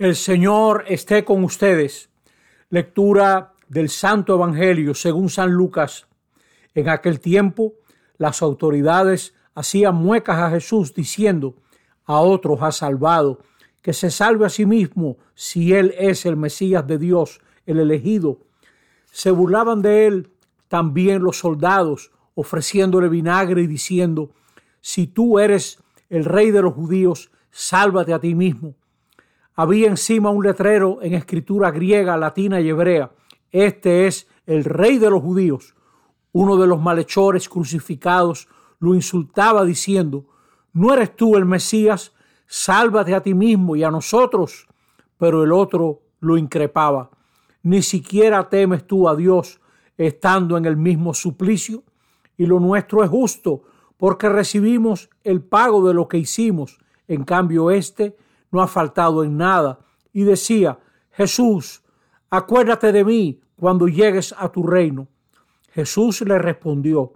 El Señor esté con ustedes. Lectura del Santo Evangelio según San Lucas. En aquel tiempo, las autoridades hacían muecas a Jesús diciendo, a otros ha salvado, que se salve a sí mismo si él es el Mesías de Dios, el elegido. Se burlaban de él también los soldados, ofreciéndole vinagre y diciendo, si tú eres el rey de los judíos, sálvate a ti mismo. Había encima un letrero en escritura griega, latina y hebrea. Este es el rey de los judíos. Uno de los malhechores crucificados lo insultaba diciendo, ¿no eres tú el Mesías? Sálvate a ti mismo y a nosotros. Pero el otro lo increpaba. Ni siquiera temes tú a Dios estando en el mismo suplicio. Y lo nuestro es justo, porque recibimos el pago de lo que hicimos. En cambio, éste no ha faltado en nada. Y decía, Jesús, acuérdate de mí cuando llegues a tu reino. Jesús le respondió,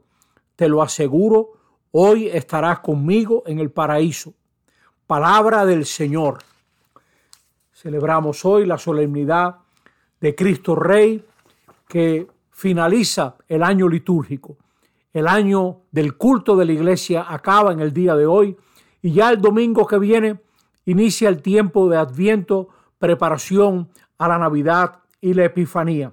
te lo aseguro, hoy estarás conmigo en el paraíso. Palabra del Señor. Celebramos hoy la solemnidad de Cristo Rey que finaliza el año litúrgico. El año del culto de la iglesia acaba en el día de hoy y ya el domingo que viene inicia el tiempo de Adviento, preparación a la Navidad y la Epifanía.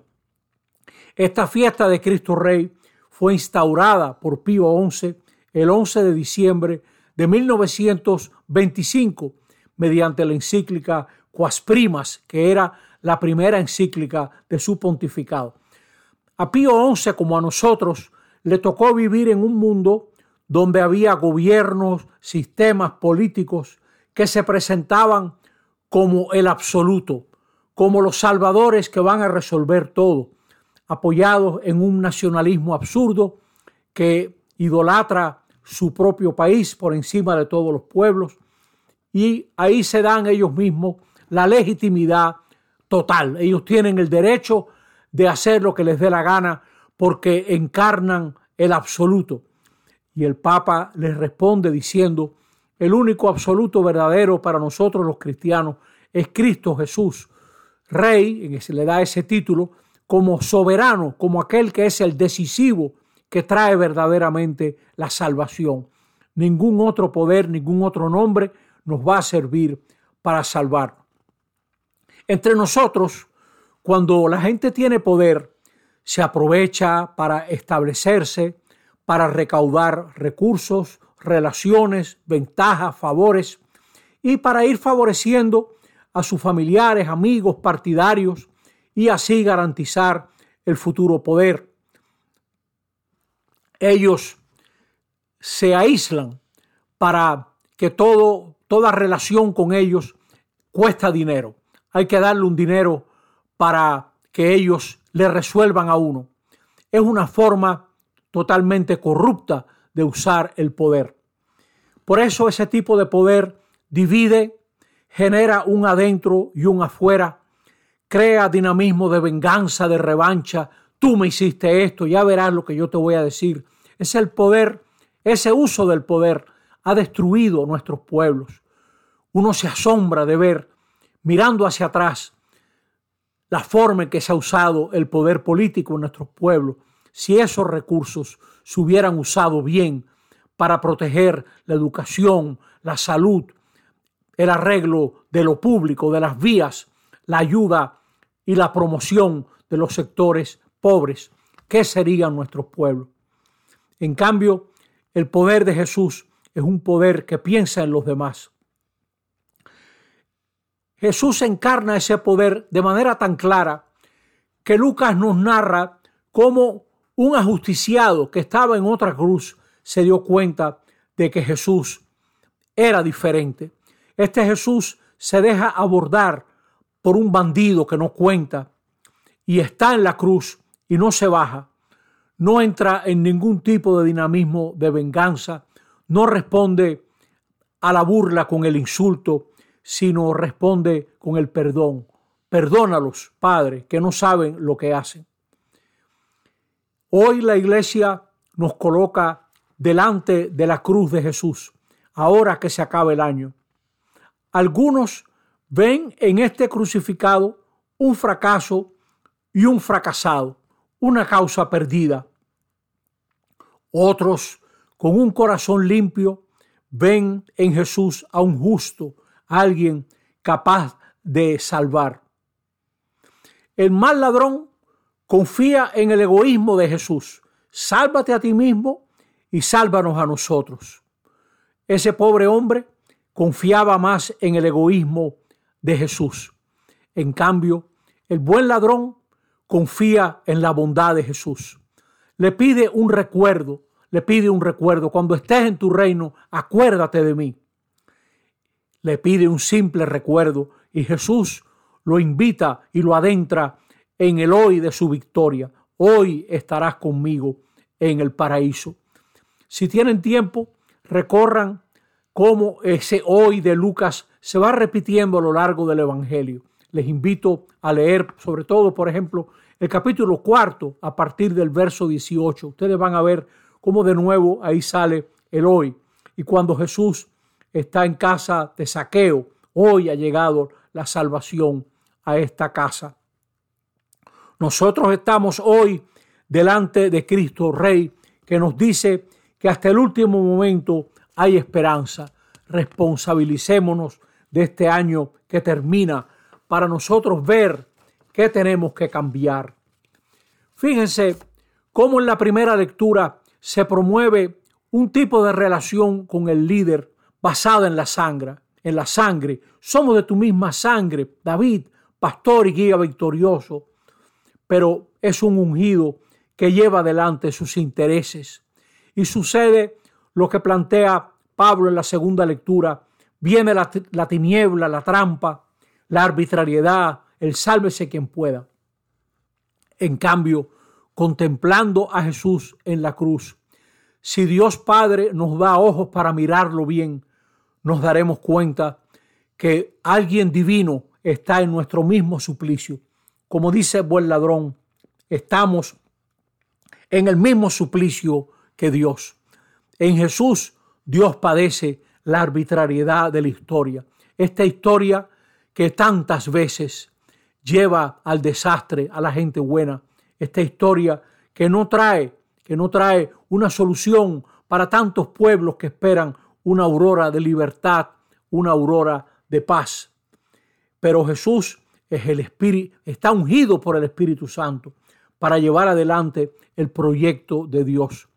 Esta fiesta de Cristo Rey fue instaurada por Pío XI el 11 de diciembre de 1925 mediante la encíclica Quas Primas, que era la primera encíclica de su pontificado. A Pío XI, como a nosotros, le tocó vivir en un mundo donde había gobiernos, sistemas políticos que se presentaban como el absoluto, como los salvadores que van a resolver todo, apoyados en un nacionalismo absurdo que idolatra su propio país por encima de todos los pueblos, y ahí se dan ellos mismos la legitimidad total. Ellos tienen el derecho de hacer lo que les dé la gana porque encarnan el absoluto. Y el Papa les responde diciendo, el único absoluto verdadero para nosotros los cristianos es Cristo Jesús, Rey, en que se le da ese título, como soberano, como aquel que es el decisivo que trae verdaderamente la salvación. Ningún otro poder, ningún otro nombre nos va a servir para salvar. Entre nosotros, cuando la gente tiene poder, se aprovecha para establecerse, para recaudar recursos, relaciones, ventajas, favores y para ir favoreciendo a sus familiares, amigos, partidarios y así garantizar el futuro poder. Ellos se aíslan para que toda relación con ellos cuesta dinero. Hay que darle un dinero para que ellos le resuelvan a uno. Es una forma totalmente corrupta de usar el poder. Por eso ese tipo de poder divide, genera un adentro y un afuera, crea dinamismo de venganza, de revancha. Tú me hiciste esto, ya verás lo que yo te voy a decir. Es el poder, ese uso del poder ha destruido nuestros pueblos. Uno se asombra de ver, mirando hacia atrás, la forma en que se ha usado el poder político en nuestros pueblos. Si esos recursos se hubieran usado bien para proteger la educación, la salud, el arreglo de lo público, de las vías, la ayuda y la promoción de los sectores pobres. ¿Qué serían nuestros pueblos? En cambio, el poder de Jesús es un poder que piensa en los demás. Jesús encarna ese poder de manera tan clara que Lucas nos narra cómo un ajusticiado que estaba en otra cruz se dio cuenta de que Jesús era diferente. Este Jesús se deja abordar por un bandido que no cuenta y está en la cruz y no se baja. No entra en ningún tipo de dinamismo de venganza, no responde a la burla con el insulto, sino responde con el perdón. Perdónalos, Padre, que no saben lo que hacen. Hoy la iglesia nos coloca delante de la cruz de Jesús, ahora que se acaba el año. Algunos ven en este crucificado un fracaso y un fracasado, una causa perdida. Otros, con un corazón limpio, ven en Jesús a un justo, alguien capaz de salvar. El mal ladrón confía en el egoísmo de Jesús. Sálvate a ti mismo y sálvanos a nosotros. Ese pobre hombre confiaba más en el egoísmo de Jesús. En cambio, el buen ladrón confía en la bondad de Jesús. Le pide un recuerdo, le pide un recuerdo. Cuando estés en tu reino, acuérdate de mí. Le pide un simple recuerdo y Jesús lo invita y lo adentra en el hoy de su victoria. Hoy estarás conmigo en el paraíso. Si tienen tiempo, recorran cómo ese hoy de Lucas se va repitiendo a lo largo del Evangelio. Les invito a leer, sobre todo, por ejemplo, el capítulo cuarto a partir del verso 18. Ustedes van a ver cómo de nuevo ahí sale el hoy. Y cuando Jesús está en casa de saqueo, hoy ha llegado la salvación a esta casa. Nosotros estamos hoy delante de Cristo Rey, que nos dice que hasta el último momento hay esperanza. Responsabilicémonos de este año que termina para nosotros ver qué tenemos que cambiar. Fíjense cómo en la primera lectura se promueve un tipo de relación con el líder basada en la sangre, en la sangre. Somos de tu misma sangre, David, pastor y guía victorioso, pero es un ungido que lleva adelante sus intereses. Y sucede lo que plantea Pablo en la segunda lectura. Viene la, la tiniebla, la trampa, la arbitrariedad, el sálvese quien pueda. En cambio, contemplando a Jesús en la cruz, si Dios Padre nos da ojos para mirarlo bien, nos daremos cuenta que alguien divino está en nuestro mismo suplicio. Como dice el buen ladrón, estamos en el mismo suplicio que Dios. En Jesús Dios padece la arbitrariedad de la historia. Esta historia que tantas veces lleva al desastre a la gente buena. Esta historia que no trae, que no trae una solución para tantos pueblos que esperan una aurora de libertad, una aurora de paz. Pero Jesús es el Espíritu, está ungido por el Espíritu Santo para llevar adelante el proyecto de Dios.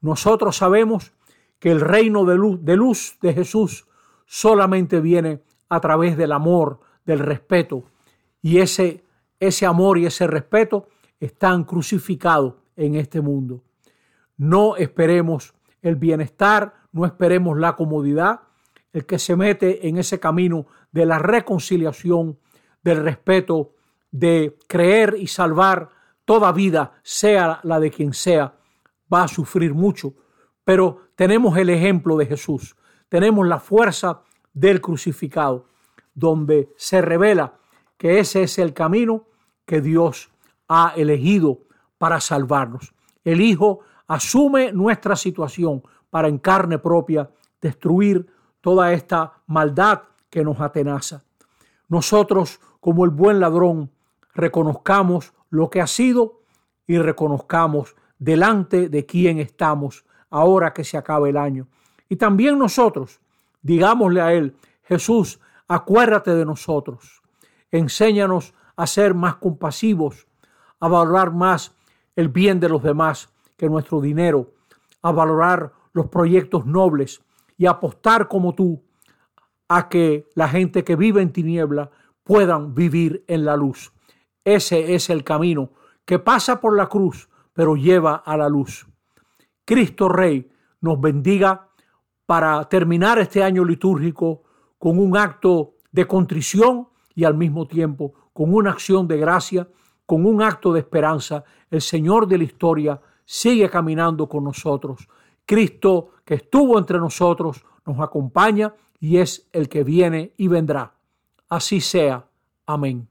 Nosotros sabemos que el reino de luz, de Jesús solamente viene a través del amor, del respeto. Y ese, ese amor y ese respeto están crucificados en este mundo. No esperemos el bienestar, no esperemos la comodidad. El que se mete en ese camino de la reconciliación, del respeto, de creer y salvar toda vida, sea la de quien sea, va a sufrir mucho. Pero tenemos el ejemplo de Jesús, tenemos la fuerza del crucificado, donde se revela que ese es el camino que Dios ha elegido para salvarnos. El Hijo asume nuestra situación para en carne propia destruir toda esta maldad que nos atenaza. Nosotros, como el buen ladrón, reconozcamos lo que ha sido y reconozcamos delante de quién estamos ahora que se acaba el año. Y también nosotros, digámosle a Él, Jesús, acuérdate de nosotros, enséñanos a ser más compasivos, a valorar más el bien de los demás que nuestro dinero, a valorar los proyectos nobles y apostar como tú a que la gente que vive en tiniebla puedan vivir en la luz. Ese es el camino que pasa por la cruz, pero lleva a la luz. Cristo Rey nos bendiga para terminar este año litúrgico con un acto de contrición y al mismo tiempo con una acción de gracia, con un acto de esperanza. El Señor de la historia sigue caminando con nosotros. Cristo que estuvo entre nosotros nos acompaña y es el que viene y vendrá. Así sea. Amén.